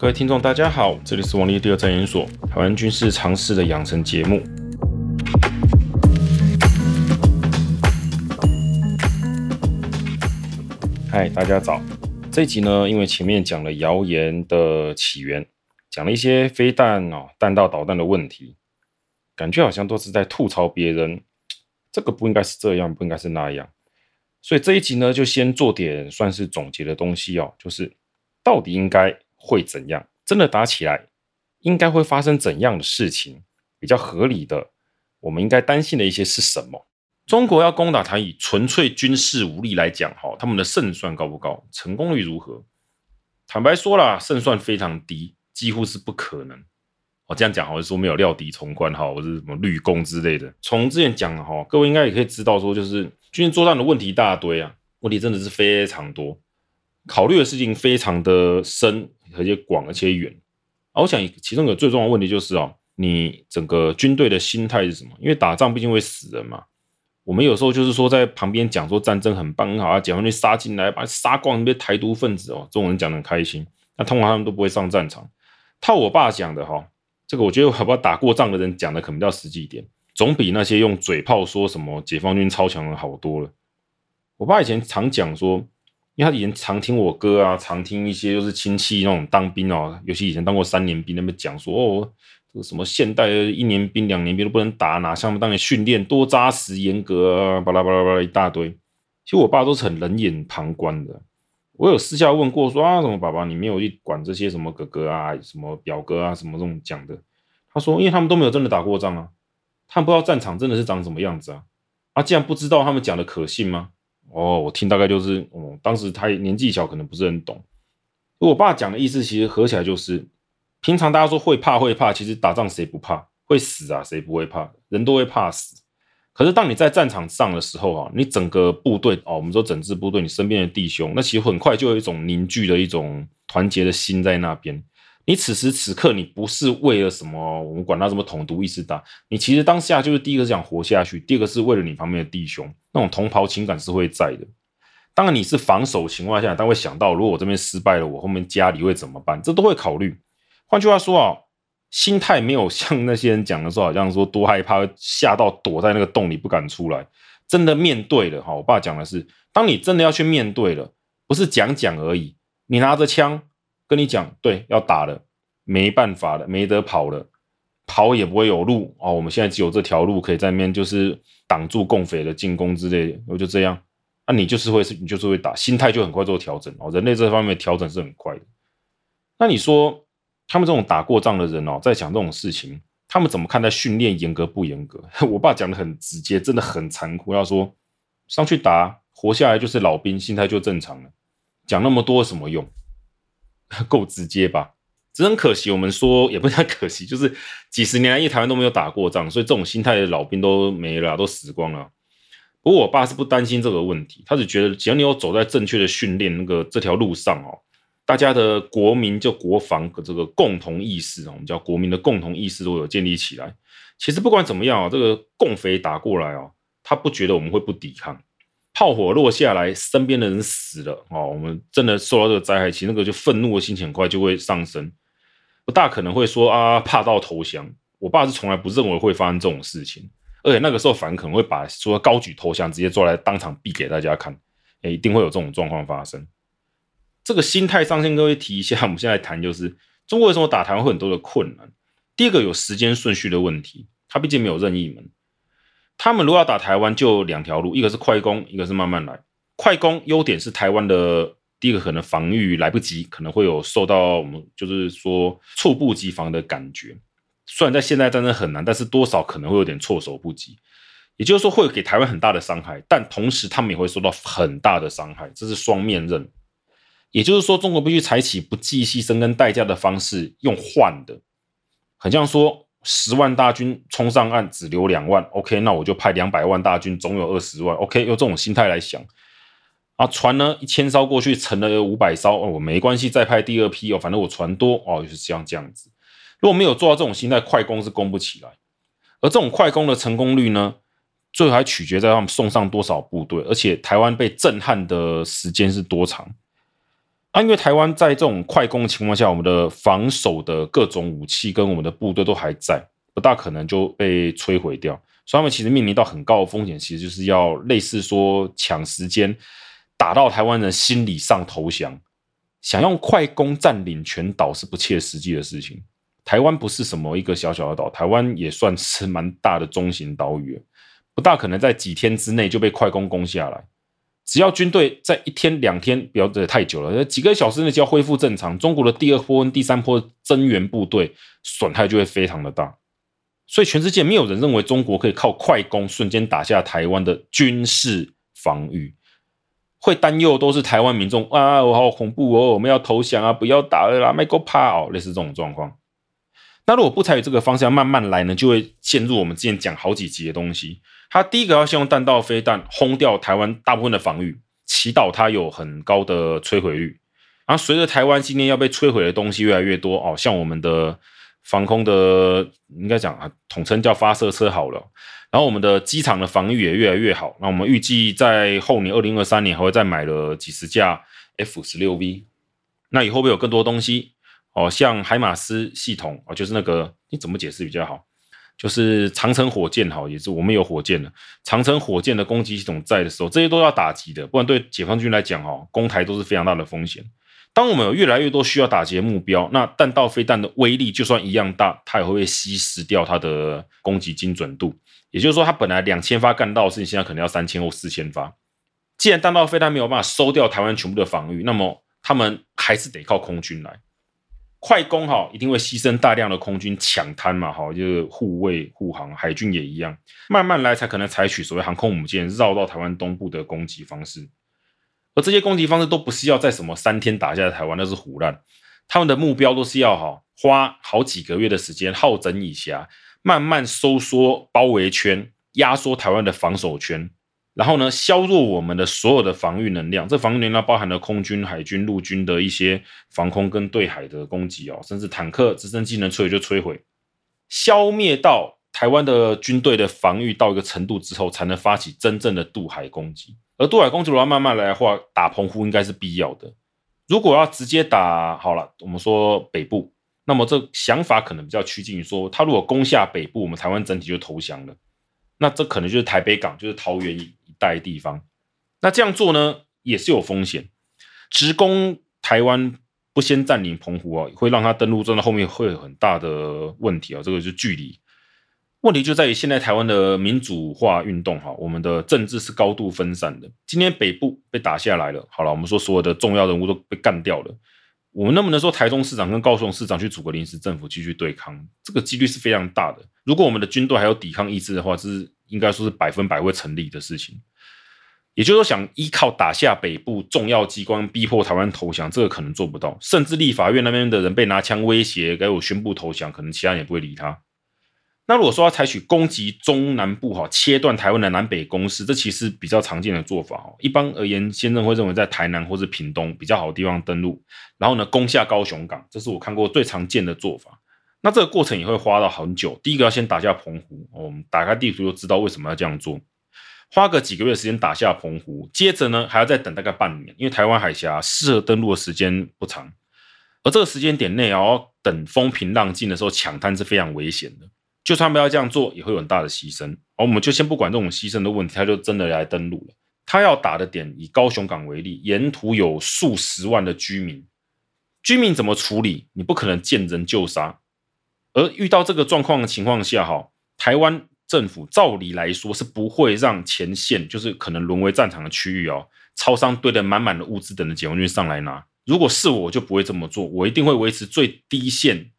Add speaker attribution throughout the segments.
Speaker 1: 各位听众，大家好，这里是王立第二战研所台湾军事常识的养成节目。嗨，大家早。这一集呢，因为前面讲了谣言的起源，讲了一些飞弹哦、弹道导弹的问题，感觉好像都是在吐槽别人，这个不应该是这样，不应该是那样。所以这一集呢，就先做点算是总结的东西哦，就是到底应该。会怎样？真的打起来，应该会发生怎样的事情？比较合理的，我们应该担心的一些是什么？中国要攻打台，以纯粹军事武力来讲，哈，他们的胜算高不高？成功率如何？坦白说啦，胜算非常低，几乎是不可能。我这样讲，好像说没有料敌从宽，哈，或者什么绿攻之类的。从之前讲的哈，各位应该也可以知道，说就是军事作战的问题一大堆啊，问题真的是非常多，考虑的事情非常的深。而且广而且远，啊，我想其中有最重要的问题就是哦，你整个军队的心态是什么？因为打仗毕竟会死人嘛。我们有时候就是说在旁边讲说战争很棒很好啊，解放军杀进来把杀光那些台独分子哦，这种人讲的很开心。那通常他们都不会上战场。套我爸讲的哈，这个我觉得好不好打过仗的人讲的可能比较实际一点，总比那些用嘴炮说什么解放军超强的好多了。我爸以前常讲说。因为他以前常听我哥啊，常听一些就是亲戚那种当兵哦，尤其以前当过三年兵，那边讲说哦，这个什么现代一年兵、两年兵都不能打，哪像当年训练多扎实、严格啊，巴拉巴拉巴拉一大堆。其实我爸都是很冷眼旁观的。我有私下问过说啊，什么爸爸你没有去管这些什么哥哥啊、什么表哥啊、什么这种讲的？他说，因为他们都没有真的打过仗啊，他们不知道战场真的是长什么样子啊。啊，既然不知道，他们讲的可信吗？哦，我听大概就是，哦，当时他年纪小，可能不是很懂。我爸讲的意思，其实合起来就是，平常大家说会怕会怕，其实打仗谁不怕？会死啊，谁不会怕？人都会怕死。可是当你在战场上的时候啊，你整个部队哦，我们说整支部队，你身边的弟兄，那其实很快就有一种凝聚的一种团结的心在那边。你此时此刻，你不是为了什么，我们管他什么统独意识打，你其实当下就是第一个是想活下去，第二个是为了你旁边的弟兄，那种同袍情感是会在的。当然你是防守情况下，他会想到如果我这边失败了，我后面家里会怎么办，这都会考虑。换句话说啊，心态没有像那些人讲的时候，好像说多害怕，吓到躲在那个洞里不敢出来。真的面对了哈，我爸讲的是，当你真的要去面对了，不是讲讲而已，你拿着枪。跟你讲，对，要打了，没办法了，没得跑了，跑也不会有路哦。我们现在只有这条路可以在那边，就是挡住共匪的进攻之类的。我就这样，那、你就是会，你就是会打，心态就很快做调整哦。人类这方面调整是很快的。那你说，他们这种打过仗的人哦，在讲这种事情，他们怎么看待训练严格不严格？我爸讲的很直接，真的很残酷。要说上去打，活下来就是老兵，心态就正常了。讲那么多什么用？够直接吧？只很可惜，我们说也不太可惜，就是几十年来，因为台湾都没有打过仗，所以这种心态的老兵都没了，都死光了。不过我爸是不担心这个问题，他只觉得只要你有走在正确的训练那个这条路上哦，大家的国民就国防的这个共同意识，我们叫国民的共同意识都有建立起来。其实不管怎么样啊，这个共匪打过来哦，他不觉得我们会不抵抗。炮火落下来，身边的人死了哦，我们真的受到这个灾害，其实那个就愤怒的心情很快就会上升，不大可能会说啊怕到投降。我爸是从来不认为会发生这种事情，而且那个时候反而可能会把说高举投降直接抓来当场毙给大家看，诶，一定会有这种状况发生。这个心态上先各位提一下，我们现在谈就是中国为什么打台湾会很多的困难。第一个有时间顺序的问题，它毕竟没有任意门。他们如果要打台湾，就两条路，一个是快攻，一个是慢慢来。快攻优点是台湾的第一个可能防御来不及，可能会有受到我们就是说猝不及防的感觉。虽然在现代战争很难，但是多少可能会有点措手不及。也就是说会给台湾很大的伤害，但同时他们也会受到很大的伤害，这是双面刃。也就是说，中国必须采取不计牺牲跟代价的方式，用换的，很像说。十万大军冲上岸，只留两万。OK，那我就派两百万大军，总有二十万。OK，用这种心态来想啊，船呢一千艘过去，沉了五百艘，哦我、没关系，再派第二批哦，反正我船多哦，就是这样这样子。如果没有做到这种心态，快攻是攻不起来。而这种快攻的成功率呢，最后还取决在他们送上多少部队，而且台湾被震撼的时间是多长。啊，因为台湾在这种快攻的情况下，我们的防守的各种武器跟我们的部队都还在，不大可能就被摧毁掉。所以他们其实面临到很高的风险，其实就是要类似说抢时间，打到台湾人心理上投降，想用快攻占领全岛是不切实际的事情。台湾不是什么一个小小的岛，台湾也算是蛮大的中型岛屿，不大可能在几天之内就被快攻攻下来。只要军队在一天两天，不要太久了，几个小时内就要恢复正常，中国的第二波跟第三波增援部队损害就会非常的大。所以，全世界没有人认为中国可以靠快攻瞬间打下台湾的军事防御。会担忧都是台湾民众啊，我好恐怖哦，我们要投降啊，不要打了啦，麦克怕哦，类似这种状况。那如果不采取这个方向，慢慢来呢，就会陷入我们之前讲好几集的东西。它第一个要先用弹道飞弹轰掉台湾大部分的防御，祈祷它有很高的摧毁率。然后随着台湾今天要被摧毁的东西越来越多哦，像我们的。防空的应该讲啊，统称叫发射车好了。然后我们的机场的防御也越来越好。那我们预计在后年二零二三年还会再买了几十架 F 十六 V。那以后会有更多东西哦，像海马斯系统哦，就是那个你怎么解释比较好？就是长城火箭哈，也是我们有火箭的长城火箭的攻击系统在的时候，这些都要打击的，不然对解放军来讲哈，攻台都是非常大的风险。当我们有越来越多需要打击的目标，那弹道飞弹的威力就算一样大，它也会被稀释掉它的攻击精准度。也就是说，它本来两千发干到的事情，现在可能要三千或四千发。既然弹道飞弹没有办法收掉台湾全部的防御，那么他们还是得靠空军来快攻哈，一定会牺牲大量的空军抢滩嘛，哈，就是护卫护航，海军也一样，慢慢来才可能采取所谓航空母舰绕到台湾东部的攻击方式。而这些攻击方式都不是要在什么三天打下台湾，那是胡烂。他们的目标都是要哈花好几个月的时间，好整以暇，慢慢收缩包围圈，压缩台湾的防守圈，然后呢，削弱我们的所有的防御能量。这防御能量包含了空军、海军、陆军的一些防空跟对海的攻击哦，甚至坦克、直升机能摧毁就摧毁，消灭到台湾的军队的防御到一个程度之后，才能发起真正的渡海攻击。而渡海攻击如果要慢慢来的话，打澎湖应该是必要的。如果要直接打好了，我们说北部，那么这想法可能比较趋近于说，他如果攻下北部，我们台湾整体就投降了。那这可能就是台北港，就是桃园一带地方。那这样做呢，也是有风险。直攻台湾不先占领澎湖啊，会让他登陆，真的后面会有很大的问题啊。这个是距离。问题就在于现在台湾的民主化运动，哈，我们的政治是高度分散的。今天北部被打下来了，好了，我们说所有的重要人物都被干掉了，我们能不能说台中市长跟高雄市长去组个临时政府继续对抗？这个几率是非常大的。如果我们的军队还有抵抗意志的话，是应该说是百分百会成立的事情。也就是说，想依靠打下北部重要机关，逼迫台湾投降，这个可能做不到。甚至立法院那边的人被拿枪威胁，给我宣布投降，可能其他人也不会理他。那如果说要采取攻击中南部哈，切断台湾的南北攻势，这其实比较常见的做法哦。一般而言，先生会认为在台南或是屏东比较好的地方登陆，然后呢攻下高雄港，这是我看过最常见的做法。那这个过程也会花到很久。第一个要先打下澎湖，我们打开地图就知道为什么要这样做。花个几个月时间打下澎湖，接着呢还要再等大概半年，因为台湾海峡适合登陆的时间不长，而这个时间点内要等风平浪静的时候抢滩是非常危险的。就算不要这样做，也会有很大的牺牲。而我们就先不管这种牺牲的问题，他就真的来登陆了。他要打的点，以高雄港为例，沿途有数十万的居民，居民怎么处理？你不可能见人就杀。而遇到这个状况的情况下，哈，台湾政府照理来说是不会让前线，就是可能沦为战场的区域哦，超商堆得满满的物资等着解放军上来拿。如果是我，就不会这么做，我一定会维持最低线。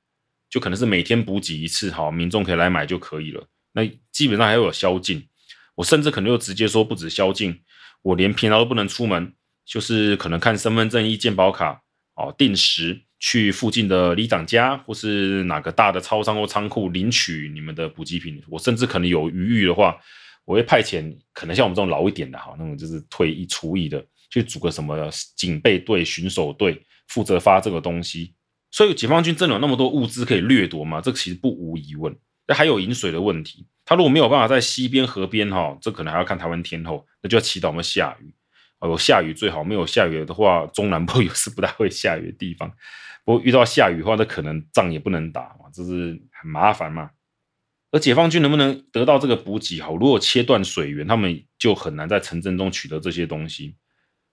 Speaker 1: 就可能是每天补给一次，好，民众可以来买就可以了。那基本上还有宵禁，我甚至可能就直接说不止宵禁，我连平常都不能出门，就是可能看身份证、一健保卡，哦，定时去附近的里长家或是哪个大的超商或仓库领取你们的补给品。我甚至可能有余裕的话，我会派遣可能像我们这种老一点的哈，那种就是退役厨役的，去组个什么警备队、巡守队，负责发这个东西。所以解放军真的有那么多物资可以掠夺吗？这其实不无疑问。那还有饮水的问题，他如果没有办法在溪边、河边哈，这可能还要看台湾天候，那就要祈祷我们下雨。有下雨最好，没有下雨的话，中南部 也是不大会下雨的地方。不过遇到下雨的话，那可能仗也不能打嘛，这是很麻烦嘛。而解放军能不能得到这个补给？好，如果切断水源，他们就很难在城镇中取得这些东西。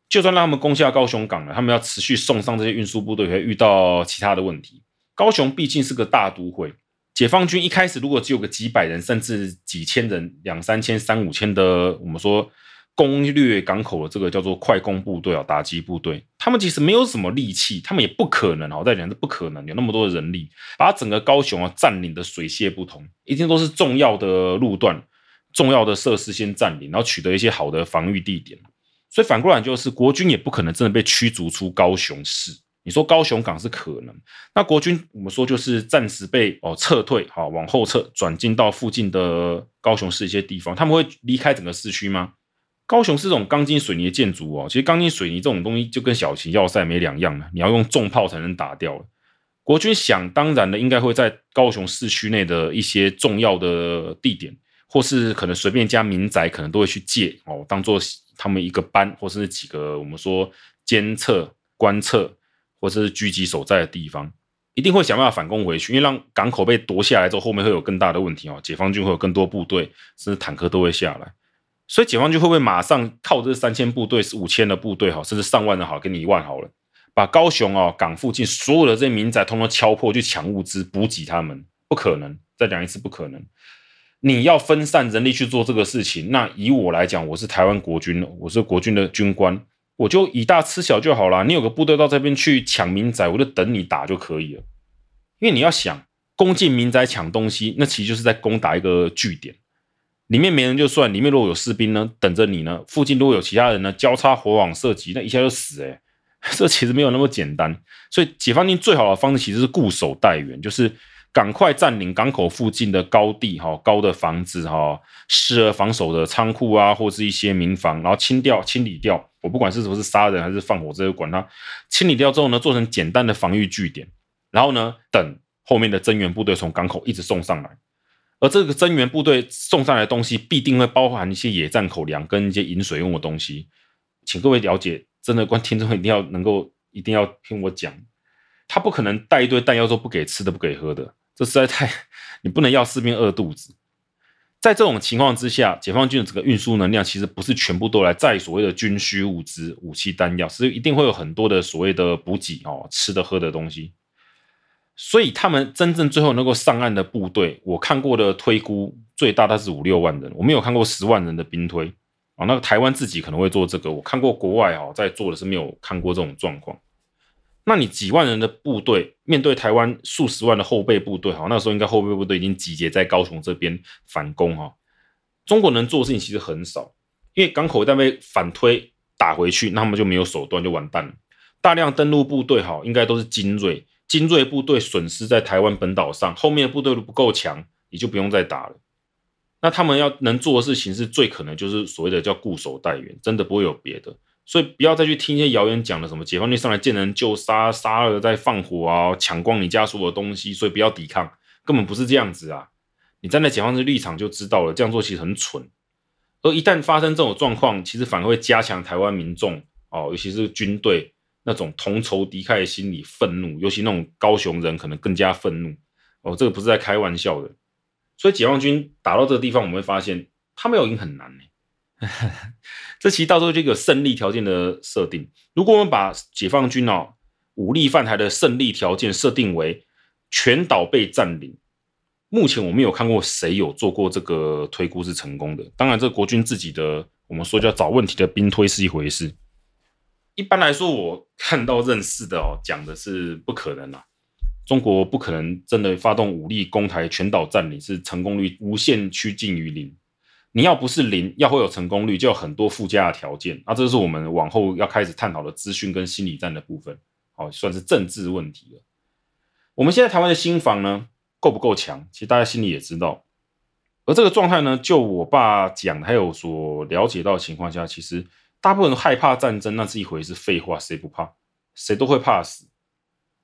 Speaker 1: 就算让他们攻下高雄港了，他们要持续送上这些运输部队，会遇到其他的问题。高雄毕竟是个大都会，解放军一开始如果只有个几百人，甚至几千人，两三千、三五千的，我们说。攻略港口的这个叫做快攻部队啊，打击部队，他们其实没有什么力气，他们也不可能啊，我在讲是不可能有那么多的人力把整个高雄啊占领的水泄不通，一定都是重要的路段、重要的设施先占领，然后取得一些好的防御地点。所以反过来就是，国军也不可能真的被驱逐出高雄市。你说高雄港是可能，那国军我们说就是暂时被哦撤退，好往后撤，转进到附近的高雄市一些地方，他们会离开整个市区吗？高雄是这种钢筋水泥的建筑哦，其实钢筋水泥这种东西就跟小型要塞没两样了，你要用重炮才能打掉。国军想当然的，应该会在高雄市区内的一些重要的地点，或是可能随便一家民宅，可能都会去借哦，当做他们一个班，或是几个我们说监测、观测，或是狙击所在的地方，一定会想办法反攻回去，因为让港口被夺下来之后，后面会有更大的问题哦，解放军会有更多部队，甚至坦克都会下来。所以解放军会不会马上靠这三千部队、五千的部队哈，甚至上万的好，给你一万好了，把高雄哦港附近所有的这些民宅通通敲破，去抢物资补给他们？不可能！再讲一次，不可能！你要分散人力去做这个事情，那以我来讲，我是台湾国军，我是国军的军官，我就以大吃小就好了。你有个部队到这边去抢民宅，我就等你打就可以了。因为你要想攻进民宅抢东西，那其实就是在攻打一个据点。里面没人就算，里面如果有士兵呢，等着你呢，附近如果有其他人呢，交叉火网射击，那一下就死诶、欸、这其实没有那么简单。所以解放军最好的方式其实是固守待援，就是赶快占领港口附近的高地哈，高的房子哈，适合防守的仓库啊，或是一些民房，然后清掉、清理掉。我不管是不是杀人还是放火，这个管他。清理掉之后呢，做成简单的防御据点，然后呢，等后面的增援部队从港口一直送上来。而这个增援部队送上来的东西，必定会包含一些野战口粮跟一些饮水用的东西，请各位了解，真的观听众一定要能够一定要听我讲，他不可能带一堆弹药说不给吃的不给喝的，这实在太你不能要士兵饿肚子。在这种情况之下，解放军的整个运输能量其实不是全部都来载所谓的军需物资、武器弹药，是一定会有很多的所谓的补给哦，吃的喝的东西。所以他们真正最后能够上岸的部队，我看过的推估最大的是五六万人，我没有看过十万人的兵推啊。那个台湾自己可能会做这个，我看过国外啊在做的是没有看过这种状况。那你几万人的部队面对台湾数十万的后备部队，哈，那时候应该后备部队已经集结在高雄这边反攻哈。中国能做的事情其实很少，因为港口一旦被反推打回去，那他们就没有手段，就完蛋了。大量登陆部队好，应该都是精锐。精锐部队损失在台湾本岛上，后面的部队都不够强，你就不用再打了。那他们要能做的事情是最可能就是所谓的叫固守待援，真的不会有别的。所以不要再去听一些谣言讲的什么解放军上来见人就杀，杀了再放火啊，抢光你家所有的东西，所以不要抵抗，根本不是这样子啊！你站在解放军立场就知道了，这样做其实很蠢。而一旦发生这种状况，其实反而会加强台湾民众哦，尤其是军队。那种同仇敌忾的心理，愤怒，尤其那种高雄人可能更加愤怒哦。这个不是在开玩笑的。所以解放军打到这个地方，我们会发现他没有赢很难呢。这其实到时候就有胜利条件的设定。如果我们把解放军哦武力犯台的胜利条件设定为全岛被占领，目前我们有看过谁有做过这个推估是成功的。当然，这国军自己的我们说叫找问题的兵推是一回事。一般来说，我看到认识的哦，讲的是不可能啊。中国不可能真的发动武力攻台、全岛占领，是成功率无限趋近于零。你要不是零，要会有成功率，就有很多附加的条件。那这是我们往后要开始探讨的资讯跟心理战的部分，哦，算是政治问题了。我们现在台湾的心防呢，够不够强？其实大家心里也知道。而这个状态呢，就我爸讲，还有所了解到的情况下，其实。大部分人害怕战争，那是一回事。废话，谁不怕？谁都会怕死。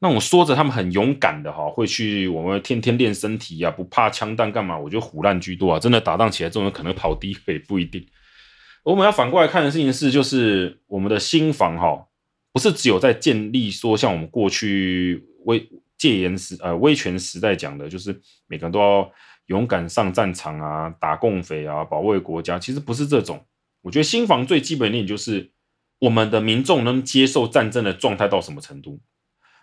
Speaker 1: 那我说着他们很勇敢的哈，会去我们天天练身体呀，不怕枪弹干嘛？我觉得虎烂居多啊！真的打仗起来，这种人可能跑第一个也不一定。我们要反过来看的事情是，就是我们的心防哈，不是只有在建立说像我们过去威戒严时呃威权时代讲的，就是每个人都要勇敢上战场啊，打共匪啊，保卫国家。其实不是这种。我觉得新房最基本的一点就是，我们的民众能接受战争的状态到什么程度？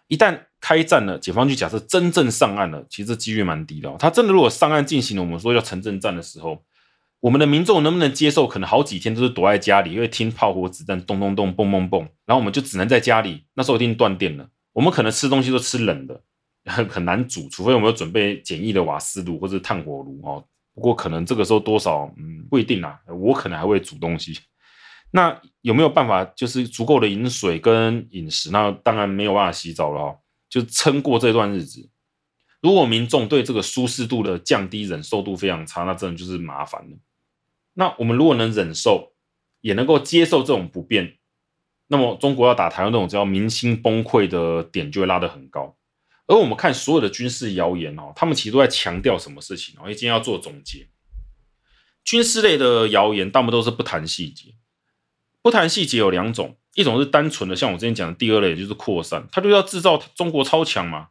Speaker 1: 一旦开战了，解放军假设真正上岸了，其实这几率蛮低的哦。他真的如果上岸进行了我们说叫城镇战的时候。我们的民众能不能接受？可能好几天都是躲在家里，因为听炮火、子弹咚咚咚、嘣嘣嘣，然后我们就只能在家里。那时候一定断电了，我们可能吃东西都吃冷的，很 很难煮，除非我们有准备简易的瓦斯炉或者炭火炉哦。不过可能这个时候多少嗯不一定啦，我可能还会煮东西。那有没有办法就是足够的饮水跟饮食？那当然没有办法洗澡了哦，就撑过这段日子。如果民众对这个舒适度的降低忍受度非常差，那真的就是麻烦了。那我们如果能忍受，也能够接受这种不便，那么中国要打台湾这种叫民心崩溃的点就会拉得很高。而我们看所有的军事谣言哦，他们其实都在强调什么事情哦？因为今天要做总结，军事类的谣言大部分都是不谈细节，不谈细节有两种，一种是单纯的，像我之前讲的第二类，就是扩散，他就要制造中国超强嘛，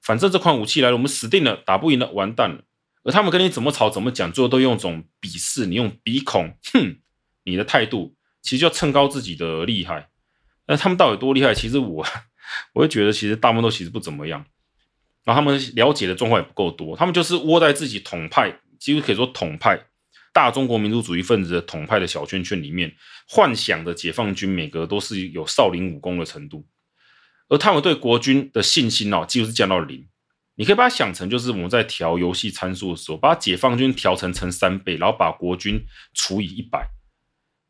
Speaker 1: 反正这款武器来了，我们死定了，打不赢了，完蛋了。而他们跟你怎么吵怎么讲，最后都用种鄙视你，用鼻孔，哼，你的态度，其实就要蹭高自己的厉害。那他们到底多厉害？其实我，我会觉得其实大部分都其实不怎么样。然后他们了解的状况也不够多，他们就是窝在自己统派，几乎可以说统派大中国民族主义分子的统派的小圈圈里面，幻想的解放军每个都是有少林武功的程度，而他们对国军的信心哦，几乎是降到零。你可以把它想成，就是我们在调游戏参数的时候，把解放军调成乘三倍，然后把国军除以一百。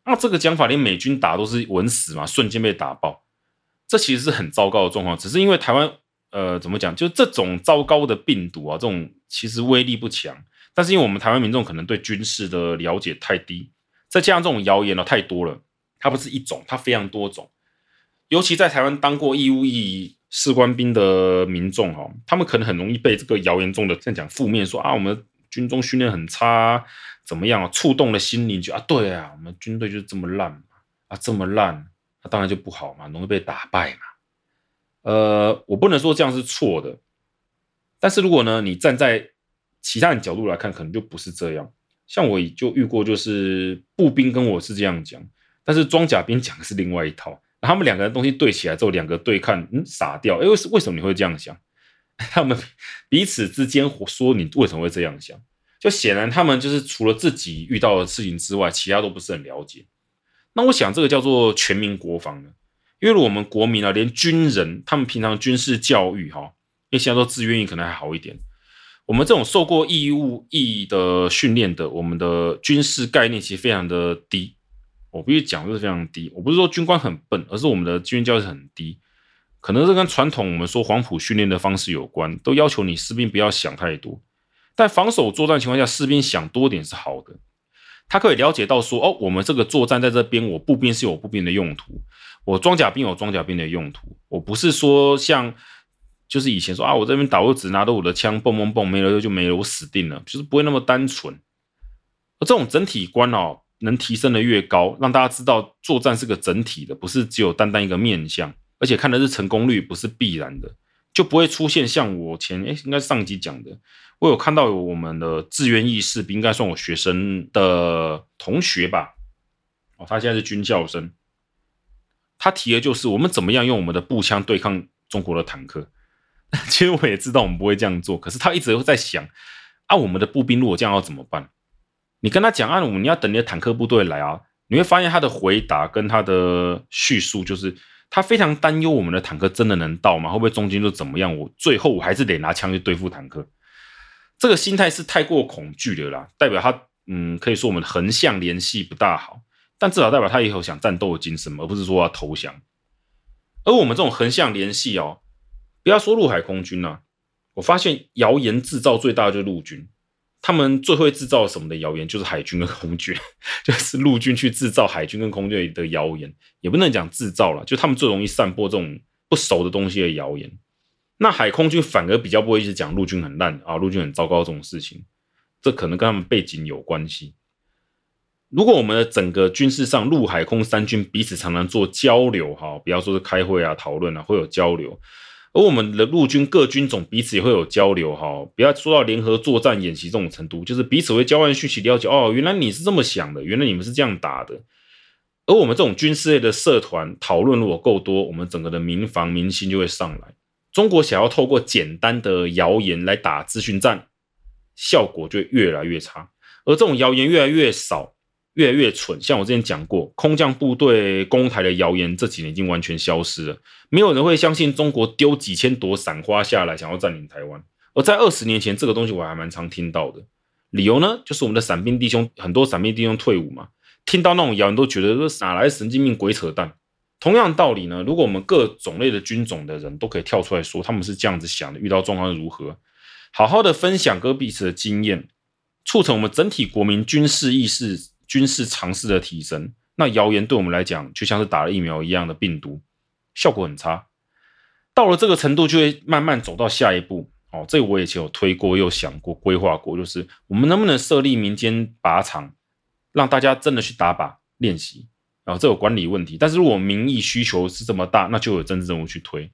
Speaker 1: 那这个讲法连美军打都是稳死嘛，瞬间被打爆。这其实是很糟糕的状况。只是因为台湾，呃，怎么讲？就这种糟糕的病毒啊，这种其实威力不强。但是因为我们台湾民众可能对军事的了解太低，再加上这种谣言呢太多了，它不是一种，它非常多种。尤其在台湾当过义务役。士官兵的民众哈，他们可能很容易被这个谣言中的这样讲负面说啊，我们军中训练很差，怎么样啊？触动了心灵，就啊，对啊，我们军队就这么烂啊，这么烂，那当然就不好嘛，容易被打败嘛。呃，我不能说这样是错的，但是如果呢，你站在其他人角度来看，可能就不是这样。像我就遇过，就是步兵跟我是这样讲，但是装甲兵 讲的是另外一套。他们两个人东西对起来之后，两个对看，嗯，傻掉。哎，为为什么你会这样想？他们彼此之间说你为什么会这样想？就显然他们就是除了自己遇到的事情之外，其他都不是很了解。那我想这个叫做全民国防呢？因为我们国民啊，连军人他们平常军事教育哈，因为现在都自愿役可能还好一点。我们这种受过义务役的训练的，我们的军事概念其实非常的低。我必须讲，就是非常低。我不是说军官很笨，而是我们的军教是很低，可能是跟传统我们说黄埔训练的方式有关，都要求你士兵不要想太多。但防守作战情况下，士兵想多点是好的。他可以了解到说，哦，我们这个作战在这边，我步兵是有步兵的用途，我装甲兵有装甲兵的用途。我不是说像就是以前说啊，我这边打我只拿着我的枪，蹦蹦蹦，没了就没了，我死定了，就是不会那么单纯。这种整体观哦。能提升的越高，让大家知道作战是个整体的，不是只有单单一个面向，而且看的是成功率，不是必然的，就不会出现像我前诶应该是上集讲的，我有看到有我们的志愿役士兵，应该算我学生的同学吧，哦，他现在是军校生，他提的就是我们怎么样用我们的步枪对抗中国的坦克，其实我也知道我们不会这样做，可是他一直会在想，啊，我们的步兵如果这样要怎么办？你跟他讲啊，你要等你的坦克部队来啊，你会发现他的回答跟他的叙述，就是他非常担忧我们的坦克真的能到吗？会不会中间就怎么样？我最后我还是得拿枪去对付坦克，这个心态是太过恐惧的啦，代表他嗯，可以说我们横向联系不大好，但至少代表他也有想战斗的精神，而不是说要投降。而我们这种横向联系哦，不要说陆海空军啊，我发现谣言制造最大的就是陆军。他们最会制造什么的谣言，就是海军跟空军，就是陆军去制造海军跟空军的谣言，也不能讲制造了，就他们最容易散播这种不熟的东西的谣言。那海空军反而比较不会一直讲陆军很烂啊，陆军很糟糕这种事情，这可能跟他们背景有关系。如果我们的整个军事上陆海空三军彼此常常做交流，哈，比方说是开会啊、讨论啊，会有交流。而我们的陆军各军种彼此也会有交流，哈，不要说到联合作战演习这种程度，就是彼此会交换讯息，了解哦，原来你是这么想的，原来你们是这样打的。而我们这种军事类的社团讨论如果够多，我们整个的民防民心就会上来。中国想要透过简单的谣言来打资讯战，效果就越来越差。而这种谣言越来越少，越来越蠢。像我之前讲过，空降部队攻台的谣言，这几年已经完全消失了。没有人会相信中国丢几千朵伞花下来，想要占领台湾。而在二十年前，这个东西我还蛮常听到的。理由呢，就是我们的伞兵弟兄，很多伞兵弟兄退伍嘛，听到那种谣言都觉得说哪来神经病鬼扯淡。同样道理呢，如果我们各种类的军种的人都可以跳出来说他们是这样子想的，遇到状况如何，好好的分享各彼此的经验，促成我们整体国民军事意识、军事常识的提升。那谣言对我们来讲，就像是打了疫苗一样的病毒。效果很差，到了这个程度就会慢慢走到下一步哦。这个我以前有推过，又想过，规划过，就是我们能不能设立民间靶场，让大家真的去打靶练习啊？这有管理问题，但是如果民意需求是这么大，那就有政治任务去推。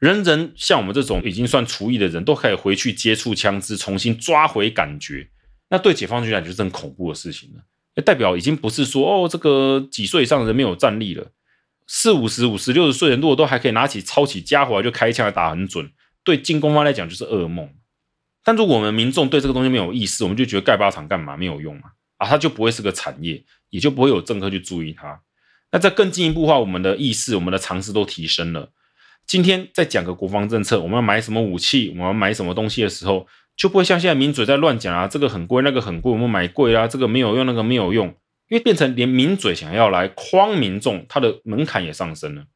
Speaker 1: 人人像我们这种已经算厨艺的人都可以回去接触枪支，重新抓回感觉，那对解放军来讲就是很恐怖的事情了。代表已经不是说哦，这个几岁以上的人没有战力了。四五十、五十、六十岁人，如果都还可以拿起、抄起家伙就开枪打很准，对进攻方来讲就是噩梦。但如果我们民众对这个东西没有意识，我们就觉得盖靶场干嘛没有用嘛？啊，它就不会是个产业，也就不会有政客去注意它。那再更进一步的话，我们的意识、我们的常识都提升了。今天再讲个国防政策，我们要买什么武器，我们要买什么东西的时候，就不会像现在名嘴在乱讲啊，这个很贵，那个很贵，我们买贵啊，这个没有用，那个没有用。因为变成连名嘴想要来诓民众，他的门槛也上升了。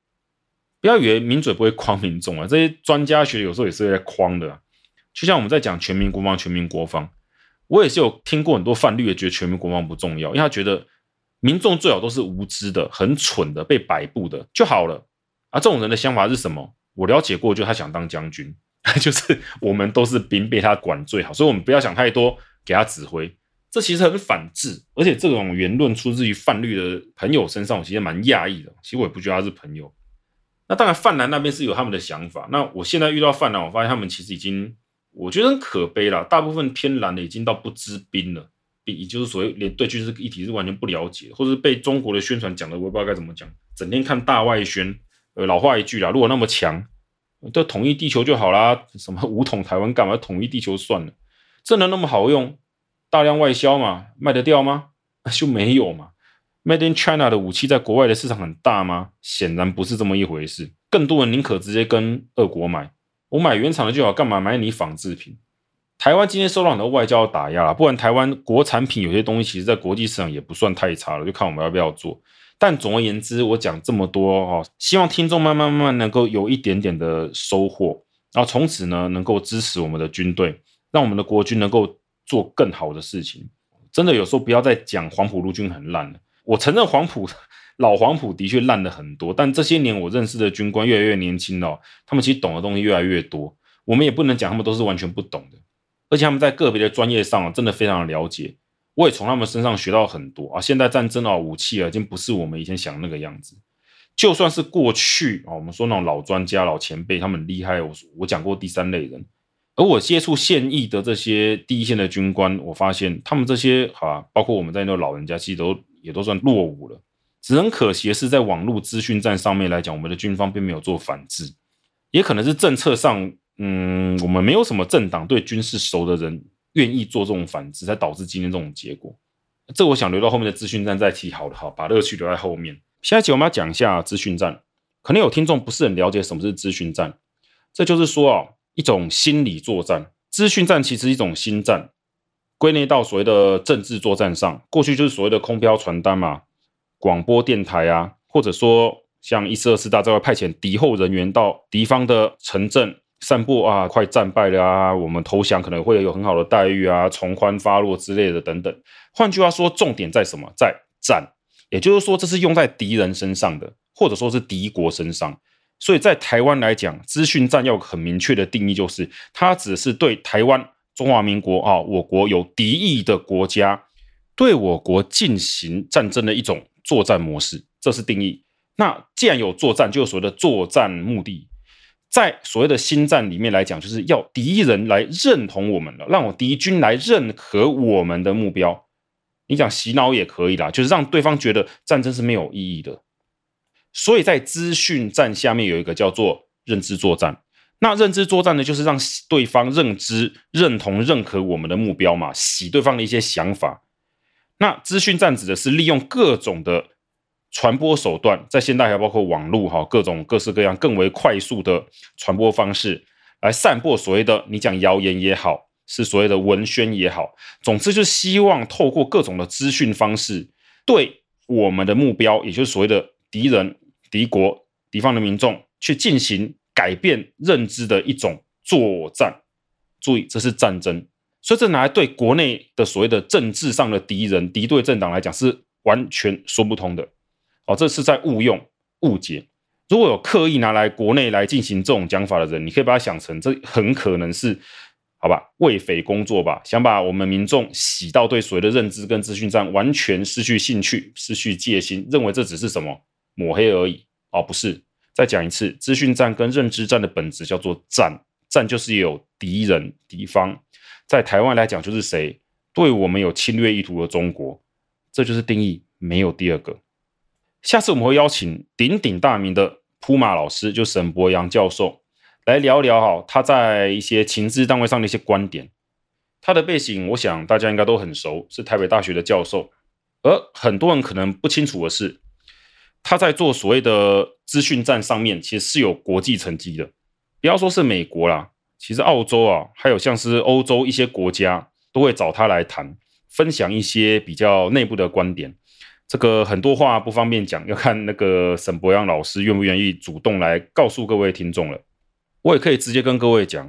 Speaker 1: 不要以为名嘴不会诓民众啊，这些专家学有时候也是在诓的。就像我们在讲全民国防，全民国防，我也是有听过很多泛绿的，觉得全民国防不重要，因为他觉得民众最好都是无知的、很蠢的、被摆布的就好了。啊，这种人的想法是什么？我了解过，就他想当将军，就是我们都是兵，被他管最好，所以我们不要想太多，给他指挥。这其实很反智，而且这种言论出自于泛绿的朋友身上，我其实蛮讶异的。其实我也不觉得他是朋友。那当然，泛蓝那边是有他们的想法。那我现在遇到泛蓝，我发现他们其实已经，我觉得很可悲了。大部分偏蓝的已经到不知兵了，也就是所谓连对军事议题是完全不了解，或者被中国的宣传讲的，我也不知道该怎么讲。整天看大外宣，呃，老话一句啦，如果那么强，都统一地球就好啦。什么五统台湾干嘛？统一地球算了，真的那么好用？大量外销嘛，卖得掉吗？就没有嘛。Made in China 的武器在国外的市场很大吗？显然不是这么一回事。更多人宁可直接跟俄国买，我买原厂的就好，干嘛买你仿制品？台湾今天受到很多外交打压，不然台湾国产品有些东西其实在国际市场也不算太差了，就看我们要不要做。但总而言之，我讲这么多哦，希望听众慢慢慢慢能够有一点点的收获，然后从此呢能够支持我们的军队，让我们的国军能够。做更好的事情，真的有时候不要再讲黄埔陆军很烂了。我承认黄埔 老黄埔的确烂了很多，但这些年我认识的军官越来越年轻了，他们其实懂的东西越来越多。我们也不能讲他们都是完全不懂的，而且他们在个别的专业上真的非常了解。我也从他们身上学到很多啊。现在战争啊，武器啊，已经不是我们以前想那个样子。就算是过去啊，我们说那种老专家、老前辈，他们厉害。我我讲过第三类人。而我接触现役的这些第一线的军官，我发现他们这些哈，包括我们在那老人家，其实都也都算落伍了。只很可惜是，在网络资讯战上面来讲，我们的军方并没有做反制，也可能是政策上，嗯，我们没有什么政党对军事熟的人愿意做这种反制，才导致今天这种结果。这我想留到后面的资讯站再提好了，好，把乐趣留在后面。下一集我们要讲一下资讯战，可能有听众不是很了解什么是资讯战，这就是说啊。一种心理作战，资讯战其实是一种心战，归类到所谓的政治作战上。过去就是所谓的空飘传单嘛，广播电台啊，或者说像一四二四大队会派遣敌后人员到敌方的城镇散布啊，快战败了啊，我们投降可能会有很好的待遇啊，从宽发落之类的等等。换句话说，重点在什么？在战，也就是说，这是用在敌人身上的，或者说是敌国身上。所以在台湾来讲，资讯战要很明确的定义，就是它只是对台湾中华民国啊，我国有敌意的国家对我国进行战争的一种作战模式，这是定义。那既然有作战，就有所谓的作战目的。在所谓的心战里面来讲，就是要敌人来认同我们了，让我敌军来认可我们的目标。你讲洗脑也可以啦，就是让对方觉得战争是没有意义的。所以在资讯战下面有一个叫做认知作战。那认知作战呢，就是让对方认知、认同、认可我们的目标嘛，洗对方的一些想法。那资讯战指的是利用各种的。传播手段在现代还包括网络哈，各种各式各样更为快速的传播方式，来散播所谓的你讲谣言也好，是所谓的文宣也好，总之就是希望透过各种的资讯方式，对我们的目标，也就是所谓的敌人、敌国、敌方的民众，去进行改变认知的一种作战。注意，这是战争，所以这拿来对国内的所谓的政治上的敌人、敌对政党来讲，是完全说不通的。哦，这是在误用、误解。如果有刻意拿来国内来进行这种讲法的人，你可以把它想成，这很可能是，好吧，为匪工作吧，想把我们民众洗到对所谓的认知跟资讯战完全失去兴趣、失去戒心，认为这只是什么抹黑而已。哦，不是。再讲一次，资讯战跟认知战的本质叫做战，战就是有敌人、敌方。在台湾来讲，就是谁对我们有侵略意图的中国，这就是定义，没有第二个。下次我们会邀请鼎鼎大名的铺马老师，就沈博洋教授来聊聊哈，他在一些情资单位上的一些观点。他的背景，我想大家应该都很熟，是台北大学的教授。而很多人可能不清楚的是，他在做所谓的资讯战上面，其实是有国际成绩的。不要说是美国啦，其实澳洲啊，还有像是欧洲一些国家，都会找他来谈，分享一些比较内部的观点。这个很多话不方便讲，要看那个沈博洋老师愿不愿意主动来告诉各位听众了。我也可以直接跟各位讲，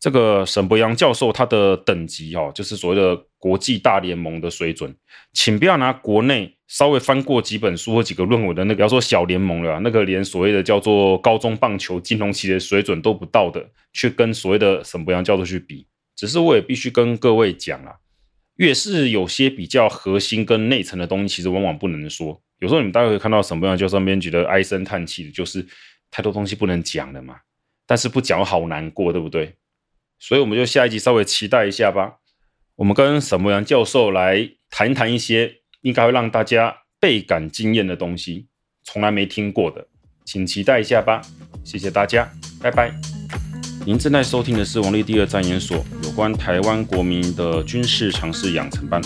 Speaker 1: 这个沈博洋教授他的等级哈，就是所谓的国际大联盟的水准，请不要拿国内稍微翻过几本书或几个论文的那个，要说小联盟了，那个连所谓的叫做高中棒球金融期的水准都不到的，去跟所谓的沈博洋教授去比。只是我也必须跟各位讲啊。越是有些比较核心跟内层的东西，其实往往不能说。有时候你们大概会看到什么样，就上边觉得唉声叹气的，就是太多东西不能讲了嘛。但是不讲好难过，对不对？所以我们就下一集稍微期待一下吧。我们跟沈伯洋教授来谈谈一些应该会让大家倍感惊艳的东西，从来没听过的，请期待一下吧。谢谢大家，拜拜。您正在收听的是王力第二战研所关台湾国民的军事常识养成班。